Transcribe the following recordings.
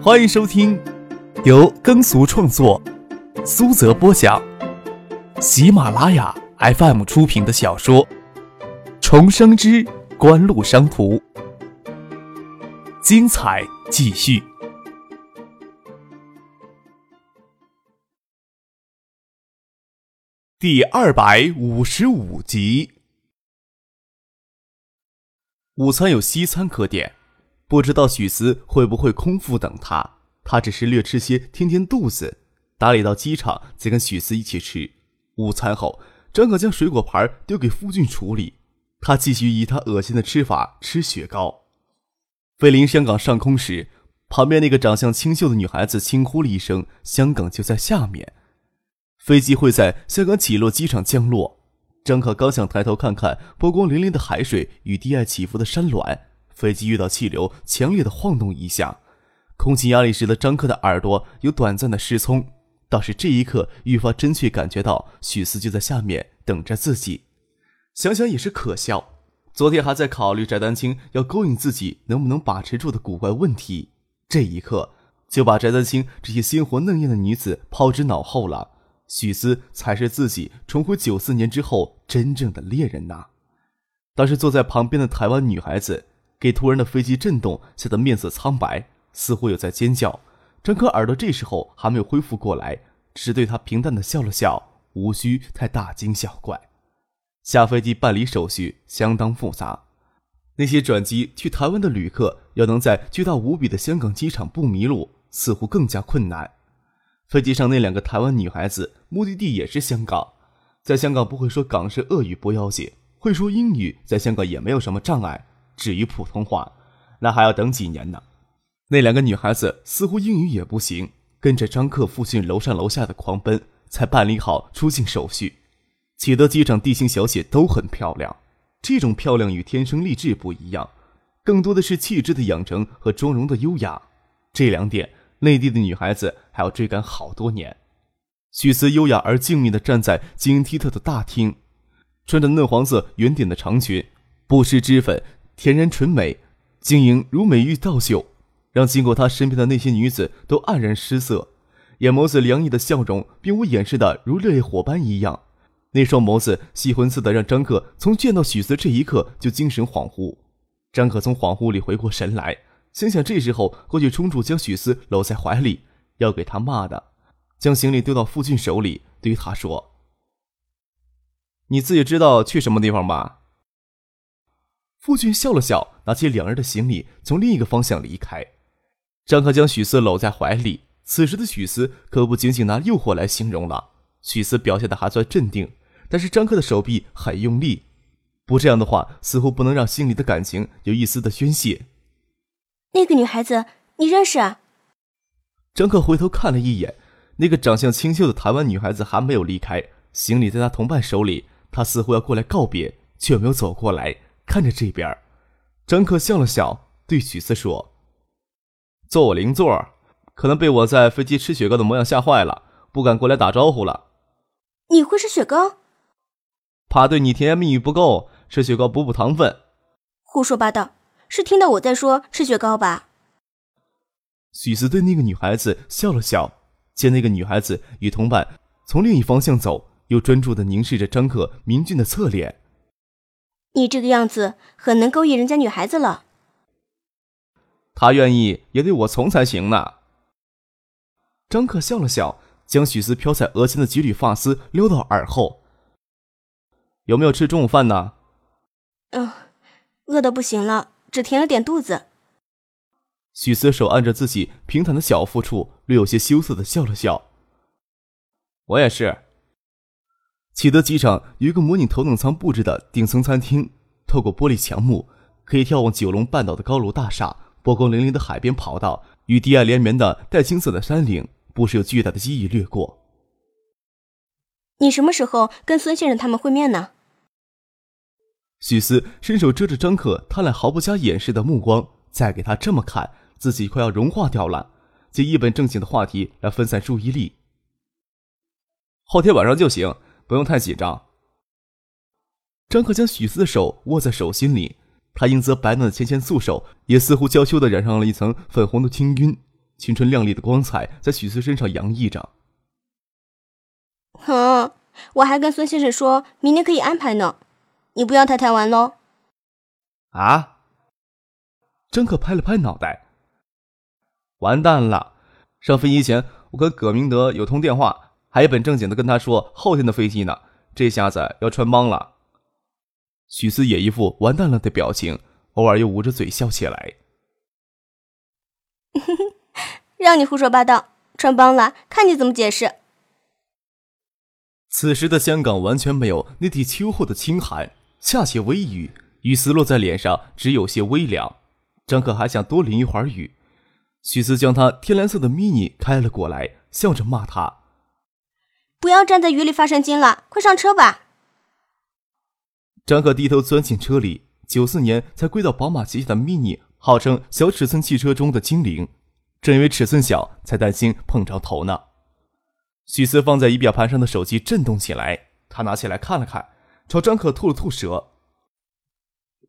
欢迎收听由耕俗创作、苏泽播讲、喜马拉雅 FM 出品的小说《重生之官路商途》，精彩继续，第二百五十五集。午餐有西餐可点。不知道许思会不会空腹等他，他只是略吃些填填肚子。打理到机场，再跟许思一起吃午餐后，张可将水果盘丢给夫俊处理，他继续以他恶心的吃法吃雪糕。飞临香港上空时，旁边那个长相清秀的女孩子轻呼了一声：“香港就在下面。”飞机会在香港起落机场降落。张可刚想抬头看看波光粼粼的海水与低矮起伏的山峦。飞机遇到气流，强烈的晃动一下，空气压力使得张克的耳朵有短暂的失聪。倒是这一刻，愈发真切感觉到许思就在下面等着自己。想想也是可笑，昨天还在考虑翟丹青要勾引自己能不能把持住的古怪问题，这一刻就把翟丹青这些鲜活嫩艳的女子抛之脑后了。许思才是自己重回九四年之后真正的猎人呐！当时坐在旁边的台湾女孩子。给突然的飞机震动吓得面色苍白，似乎有在尖叫。张可耳朵这时候还没有恢复过来，只对他平淡的笑了笑，无需太大惊小怪。下飞机办理手续相当复杂，那些转机去台湾的旅客要能在巨大无比的香港机场不迷路，似乎更加困难。飞机上那两个台湾女孩子目的地也是香港，在香港不会说港式俄语不要紧，会说英语在香港也没有什么障碍。至于普通话，那还要等几年呢。那两个女孩子似乎英语也不行，跟着张克父亲楼上楼下的狂奔，才办理好出境手续。启德机场地形小姐都很漂亮，这种漂亮与天生丽质不一样，更多的是气质的养成和妆容的优雅。这两点，内地的女孩子还要追赶好多年。许思优雅而静谧地站在晶莹剔透的大厅，穿着嫩黄色圆点的长裙，不施脂粉。天然纯美，晶莹如美玉倒绣，让经过他身边的那些女子都黯然失色。眼眸子凉意的笑容，并无掩饰的如烈火般一样。那双眸子细魂似的，让张克从见到许思这一刻就精神恍惚。张可从恍惚里回过神来，心想这时候过去冲住将许思搂在怀里，要给他骂的。将行李丢到傅俊手里，对他说：“你自己知道去什么地方吧？”傅俊笑了笑，拿起两人的行李，从另一个方向离开。张克将许思搂在怀里，此时的许思可不仅仅拿诱惑来形容了。许思表现的还算镇定，但是张克的手臂很用力，不这样的话，似乎不能让心里的感情有一丝的宣泄。那个女孩子，你认识啊？张克回头看了一眼，那个长相清秀的台湾女孩子还没有离开，行李在她同伴手里，她似乎要过来告别，却没有走过来。看着这边，张克笑了笑，对许思说：“坐我邻座，可能被我在飞机吃雪糕的模样吓坏了，不敢过来打招呼了。”你会吃雪糕？怕对你甜言蜜语不够，吃雪糕补补糖分。胡说八道，是听到我在说吃雪糕吧？许思对那个女孩子笑了笑，见那个女孩子与同伴从另一方向走，又专注的凝视着张克明俊的侧脸。你这个样子很能勾引人家女孩子了。他愿意也得我从才行呢。张克笑了笑，将许思飘在额前的几缕发丝撩到耳后。有没有吃中午饭呢？嗯，饿的不行了，只填了点肚子。许思手按着自己平坦的小腹处，略有些羞涩的笑了笑。我也是。启德机场有一个模拟头等舱布置的顶层餐厅，透过玻璃墙幕，可以眺望九龙半岛的高楼大厦、波光粼粼的海边跑道与低矮连绵的带青色的山岭，不时有巨大的机翼掠过。你什么时候跟孙先生他们会面呢？许思伸手遮着张可贪婪毫不加掩饰的目光，再给他这么看，自己快要融化掉了。借一本正经的话题来分散注意力。后天晚上就行。不用太紧张。张可将许思的手握在手心里，他英泽白嫩的纤纤素手也似乎娇羞的染上了一层粉红的青晕。青春靓丽的光彩在许思身上洋溢着。哼，我还跟孙先生说明天可以安排呢，你不要太贪玩喽。啊！张克拍了拍脑袋，完蛋了！上飞机前我跟葛明德有通电话，还一本正经的跟他说后天的飞机呢，这下子要穿帮了。许思也一副完蛋了的表情，偶尔又捂着嘴笑起来。让你胡说八道，穿帮了，看你怎么解释。此时的香港完全没有那地秋后的清寒，下起微雨，雨丝落在脸上，只有些微凉。张可还想多淋一会儿雨，许思将他天蓝色的 mini 开了过来，笑着骂他：“不要站在雨里发神经了，快上车吧。”张可低头钻进车里，九四年才归到宝马旗下的 mini，号称小尺寸汽车中的精灵，正因为尺寸小，才担心碰着头呢。许思放在仪表盘上的手机震动起来，他拿起来看了看，朝张可吐了吐舌。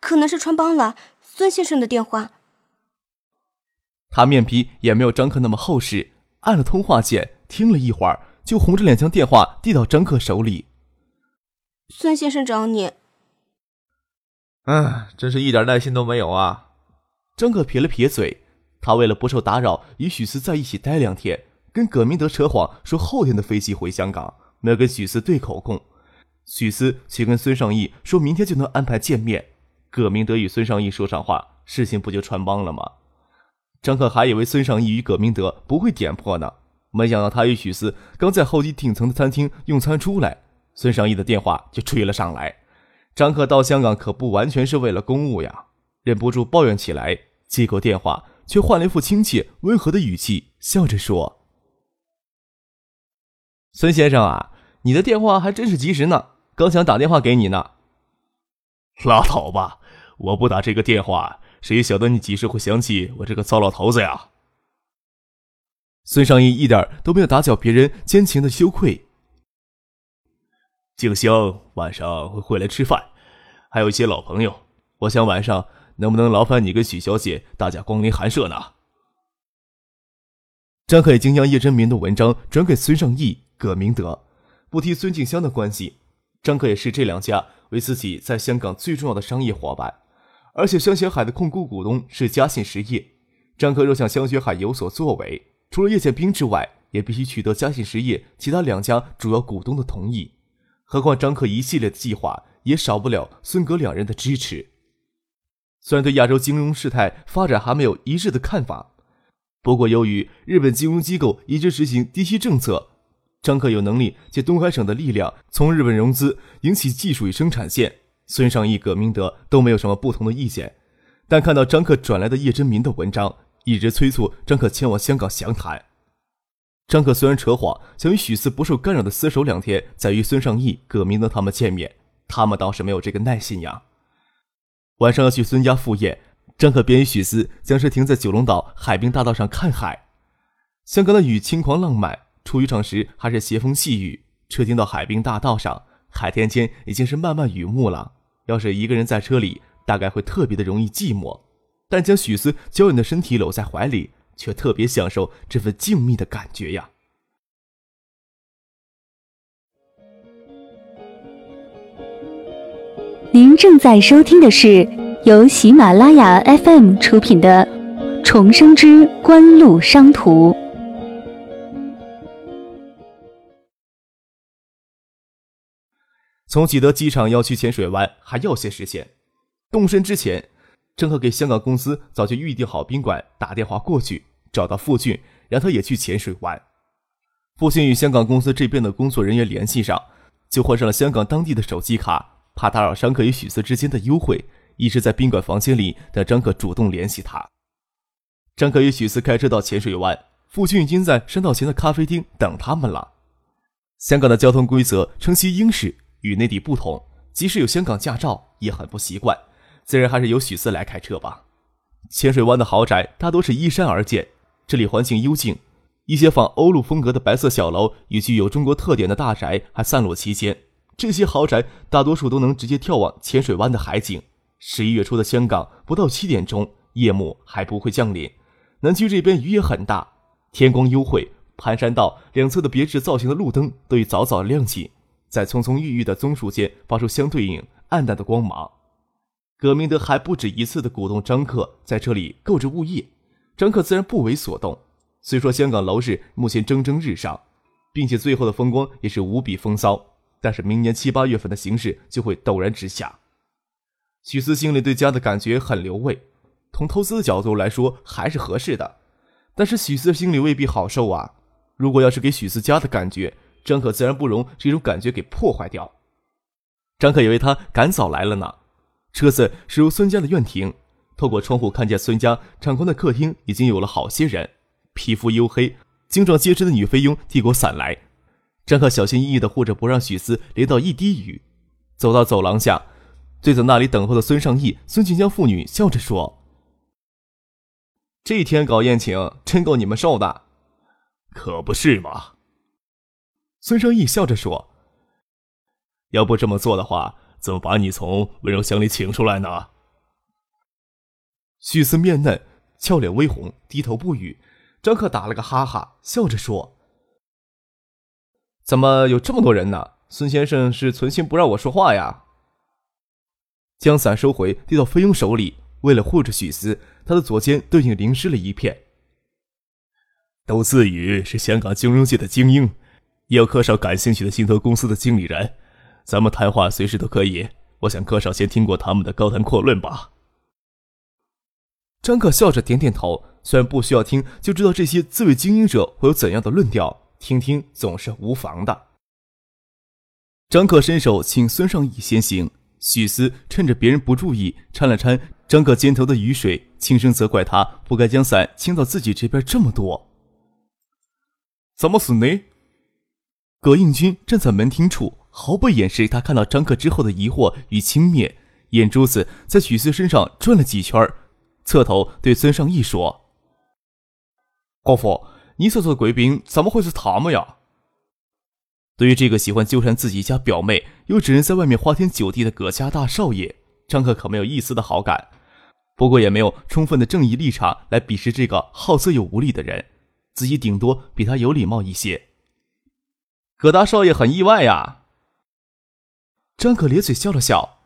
可能是穿帮了，孙先生的电话。他面皮也没有张克那么厚实，按了通话键，听了一会儿，就红着脸将电话递到张克手里。孙先生找你。唉，真是一点耐心都没有啊！张克撇了撇嘴，他为了不受打扰，与许思在一起待两天。跟葛明德扯谎说后天的飞机回香港，没有跟许思对口供。许思却跟孙尚义说明天就能安排见面。葛明德与孙尚义说上话，事情不就穿帮了吗？张克还以为孙尚义与葛明德不会点破呢，没想到他与许思刚在候机顶层的餐厅用餐出来，孙尚义的电话就追了上来。张可到香港可不完全是为了公务呀，忍不住抱怨起来。接过电话，却换了一副亲切温和的语气，笑着说。孙先生啊，你的电话还真是及时呢，刚想打电话给你呢。拉倒吧，我不打这个电话，谁晓得你几时会想起我这个糟老头子呀？孙尚义一点都没有打搅别人奸情的羞愧。静香晚上会回来吃饭，还有一些老朋友，我想晚上能不能劳烦你跟许小姐大驾光临寒舍呢？张可已经将叶真民的文章转给孙尚义。葛明德不提孙静香的关系，张可也视这两家为自己在香港最重要的商业伙伴，而且香雪海的控股股东是嘉信实业。张可若想香雪海有所作为，除了叶剑兵之外，也必须取得嘉信实业其他两家主要股东的同意。何况张克一系列的计划也少不了孙戈两人的支持。虽然对亚洲金融事态发展还没有一致的看法，不过由于日本金融机构一直实行低息政策。张克有能力借东海省的力量从日本融资，引起技术与生产线。孙尚义、葛明德都没有什么不同的意见，但看到张克转来的叶真民的文章，一直催促张克前往香港详谈。张克虽然扯谎，想与许四不受干扰的厮守两天，再与孙尚义、葛明德他们见面，他们倒是没有这个耐心呀。晚上要去孙家赴宴，张克便与许四将车停在九龙岛海滨大道上看海。香港的雨轻狂浪漫。出渔场时还是斜风细雨，车停到海滨大道上，海天间已经是漫漫雨幕了。要是一个人在车里，大概会特别的容易寂寞。但将许思娇软的身体搂在怀里，却特别享受这份静谧的感觉呀。您正在收听的是由喜马拉雅 FM 出品的《重生之官路商途》。从启德机场要去浅水湾还要些时间。动身之前，郑和给香港公司早就预定好宾馆打电话过去，找到傅俊，让他也去浅水湾。傅俊与香港公司这边的工作人员联系上，就换上了香港当地的手机卡，怕打扰张克与许四之间的幽会，一直在宾馆房间里等张可主动联系他。张可与许四开车到浅水湾，傅俊已经在山道前的咖啡厅等他们了。香港的交通规则称其英式。与内地不同，即使有香港驾照，也很不习惯。自然还是由许四来开车吧。浅水湾的豪宅大多是依山而建，这里环境幽静，一些仿欧陆风格的白色小楼与具有中国特点的大宅还散落其间。这些豪宅大多数都能直接眺望浅水湾的海景。十一月初的香港，不到七点钟，夜幕还不会降临。南区这边雨也很大，天光幽晦，盘山道两侧的别致造型的路灯都已早早亮起，在葱葱郁郁的棕树间发出相对应暗淡的光芒。葛明德还不止一次的鼓动张克在这里购置物业，张克自然不为所动。虽说香港楼市目前蒸蒸日上，并且最后的风光也是无比风骚，但是明年七八月份的形势就会陡然直下。许思心里对家的感觉很留味，从投资的角度来说还是合适的，但是许思心里未必好受啊。如果要是给许思家的感觉，张可自然不容这种感觉给破坏掉。张可以为他赶早来了呢。车子驶入孙家的院庭，透过窗户看见孙家敞宽的客厅已经有了好些人，皮肤黝黑、精壮结实的女飞佣递过伞来。张克小心翼翼地护着，不让许思淋到一滴雨。走到走廊下，对在那里等候的孙尚义、孙锦江父女笑着说：“这天搞宴请，真够你们受的。”“可不是嘛。”孙尚义笑着说：“要不这么做的话。”怎么把你从温柔乡里请出来呢？许思面嫩，俏脸微红，低头不语。张克打了个哈哈，笑着说：“怎么有这么多人呢？孙先生是存心不让我说话呀？”将伞收回，递到菲佣手里。为了护着许思，他的左肩都已经淋湿了一片。都自宇是香港金融界的精英，也有柯少感兴趣的信托公司的经理人。咱们谈话随时都可以，我想柯少先听过他们的高谈阔论吧。张克笑着点点头，虽然不需要听，就知道这些自卫精英者会有怎样的论调，听听总是无妨的。张克伸手请孙尚义先行，许思趁着别人不注意，掺了掺张克肩头的雨水，轻声责怪他不该将伞倾到自己这边这么多。怎么是你？葛应军站在门厅处。毫不掩饰他看到张克之后的疑惑与轻蔑，眼珠子在许思身上转了几圈，侧头对孙尚义说：“国父，你所说的贵宾怎么会是他们呀？”对于这个喜欢纠缠自己家表妹，又只能在外面花天酒地的葛家大少爷，张克可没有一丝的好感。不过也没有充分的正义立场来鄙视这个好色又无礼的人，自己顶多比他有礼貌一些。葛大少爷很意外呀。张可咧嘴笑了笑。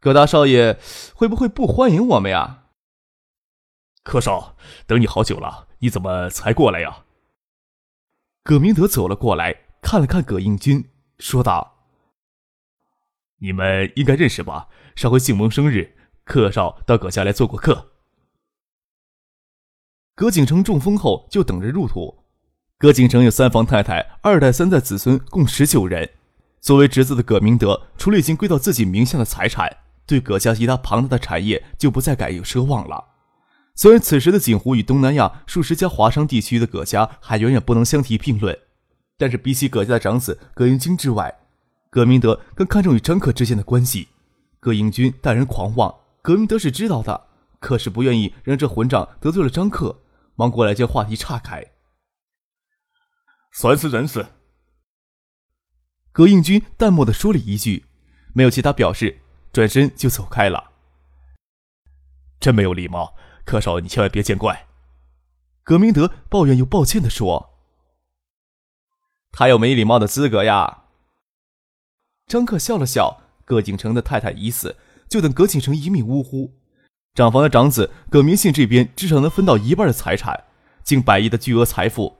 葛大少爷会不会不欢迎我们呀？柯少，等你好久了，你怎么才过来呀？葛明德走了过来，看了看葛应军，说道：“你们应该认识吧？上回姓蒙生日，柯少到葛家来做过客。葛景成中风后就等着入土。葛景城有三房太太，二代三代子孙共十九人。”作为侄子的葛明德，除了已经归到自己名下的财产，对葛家其他庞大的产业就不再敢有奢望了。虽然此时的锦湖与东南亚数十家华商地区的葛家还远远不能相提并论，但是比起葛家的长子葛英军之外，葛明德更看重与张克之间的关系。葛英军待人狂妄，葛明德是知道的，可是不愿意让这混账得罪了张克，忙过来将话题岔开。算是认识。葛应军淡漠的说了一句，没有其他表示，转身就走开了。真没有礼貌，柯少，你千万别见怪。葛明德抱怨又抱歉的说：“他有没礼貌的资格呀？”张克笑了笑，葛景成的太太已死，就等葛景成一命呜呼。长房的长子葛明信这边至少能分到一半的财产，近百亿的巨额财富。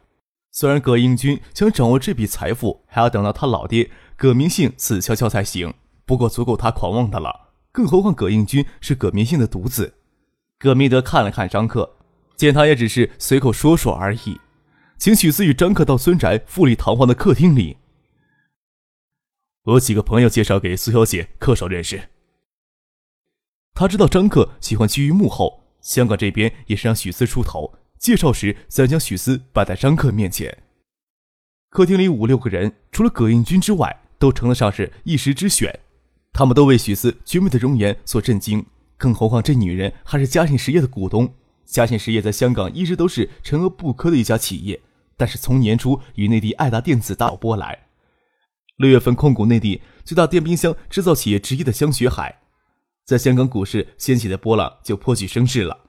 虽然葛英军想掌握这笔财富，还要等到他老爹葛明信死翘翘才行，不过足够他狂妄的了。更何况葛英军是葛明信的独子。葛明德看了看张克，见他也只是随口说说而已，请许思与张克到孙宅富丽堂皇的客厅里。我几个朋友介绍给苏小姐、客少认识。他知道张克喜欢居于幕后，香港这边也是让许思出头。介绍时，再将许思摆在张克面前。客厅里五六个人，除了葛应军之外，都称得上是一时之选。他们都为许思绝美的容颜所震惊，更何况这女人还是嘉信实业的股东。嘉信实业在香港一直都是沉疴不科的一家企业，但是从年初与内地爱达电子大波波来，六月份控股内地最大电冰箱制造企业之一的香雪海，在香港股市掀起的波浪就颇具声势了。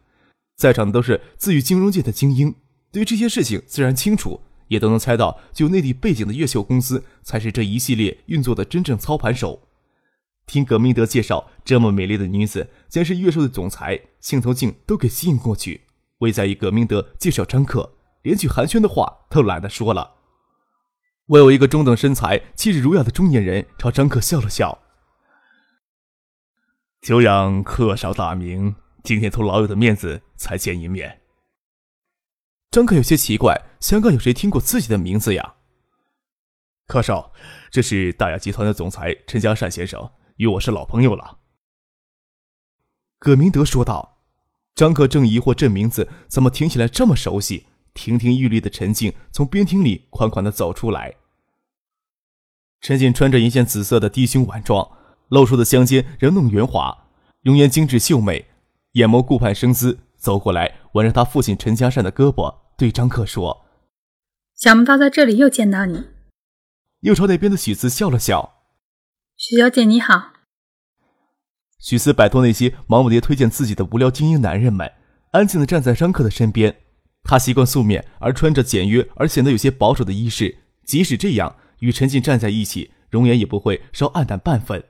在场的都是自诩金融界的精英，对于这些事情自然清楚，也都能猜到，具内地背景的越秀公司才是这一系列运作的真正操盘手。听葛明德介绍，这么美丽的女子，竟是越秀的总裁，镜头镜都给吸引过去。未在意葛明德介绍张克，连句寒暄的话都懒得说了。我有一个中等身材、气质儒雅的中年人朝张克笑了笑：“久仰客少大名，今天托老友的面子才见一面。”张克有些奇怪，香港有谁听过自己的名字呀？柯少，这是大雅集团的总裁陈家善先生，与我是老朋友了。葛明德说道。张克正疑惑这名字怎么听起来这么熟悉，亭亭玉立的陈静从边厅里款款的走出来。陈静穿着一件紫色的低胸晚装，露出的香肩仍弄圆滑，容颜精致秀美，眼眸顾盼生姿，走过来挽着他父亲陈家善的胳膊，对张克说：“想不到在这里又见到你。”又朝那边的许慈笑了笑：“许小姐你好。”许思摆脱那些忙不迭推荐自己的无聊精英男人们，安静地站在张克的身边。他习惯素面，而穿着简约而显得有些保守的衣饰。即使这样，与陈静站在一起，容颜也不会稍暗淡半分。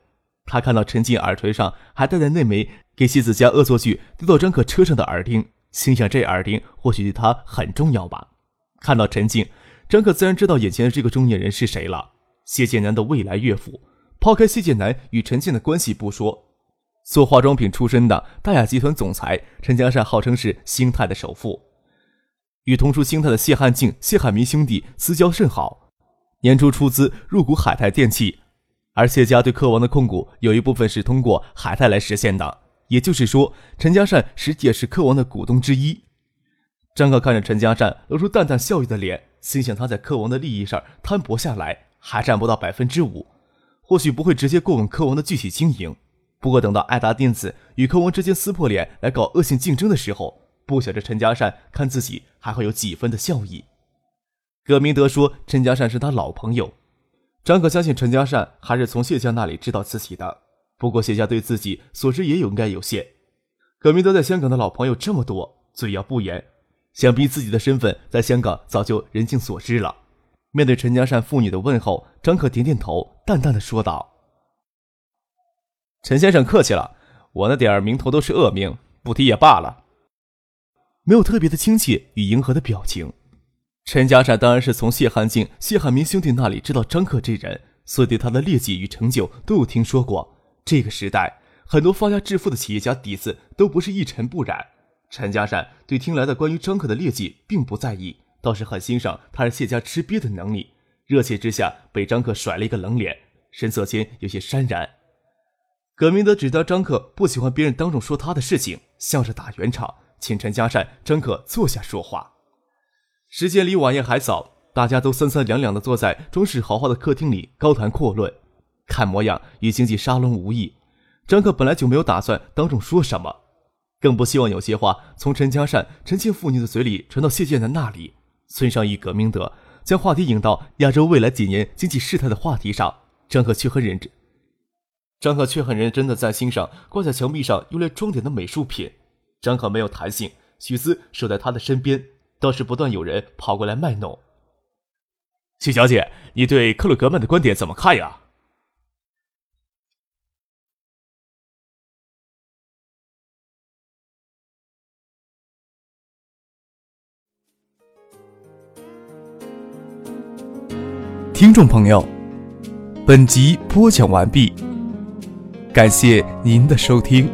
他看到陈静耳垂上还戴着那枚给谢子家恶作剧丢到张克车上的耳钉，心想这耳钉或许对他很重要吧。看到陈静，张克自然知道眼前的这个中年人是谁了——谢剑南的未来岳父。抛开谢剑南与陈静的关系不说。做化妆品出身的大雅集团总裁陈家善，号称是兴泰的首富，与同出兴泰的谢汉静、谢汉民兄弟私交甚好，年初出资入股海泰电器，而谢家对科王的控股有一部分是通过海泰来实现的，也就是说，陈家善实际也是科王的股东之一。张克看着陈家善露出淡淡笑意的脸，心想他在科王的利益上摊薄下来还占不到百分之五，或许不会直接过问科王的具体经营。不过，等到爱达电子与科王之间撕破脸来搞恶性竞争的时候，不晓得陈家善看自己还会有几分的笑意。葛明德说：“陈家善是他老朋友。”张可相信陈家善还是从谢家那里知道自己的。不过谢家对自己所知也有应该有限。葛明德在香港的老朋友这么多，嘴要不严，想必自己的身份在香港早就人尽所知了。面对陈家善父女的问候，张可点点头，淡淡的说道。陈先生客气了，我那点儿名头都是恶名，不提也罢了。没有特别的亲切与迎合的表情。陈家善当然是从谢汉静、谢汉民兄弟那里知道张克这人，所以对他的劣迹与成就都有听说过。这个时代，很多发家致富的企业家底子都不是一尘不染。陈家善对听来的关于张克的劣迹并不在意，倒是很欣赏他是谢家吃瘪的能力。热切之下，被张克甩了一个冷脸，神色间有些潸然。葛明德指责张克不喜欢别人当众说他的事情，笑着打圆场，请陈家善、张克坐下说话。时间离晚宴还早，大家都三三两两的坐在装饰豪华的客厅里高谈阔论，看模样与经济沙龙无异。张克本来就没有打算当众说什么，更不希望有些话从陈家善、陈庆父女的嘴里传到谢建南那里。孙尚义、葛明德将话题引到亚洲未来几年经济事态的话题上，张克却很认真。张可却很认真的在欣赏挂在墙壁上用来装点的美术品。张可没有弹性，许思守在他的身边，倒是不断有人跑过来卖弄。许小姐，你对克鲁格曼的观点怎么看呀？听众朋友，本集播讲完毕。感谢您的收听。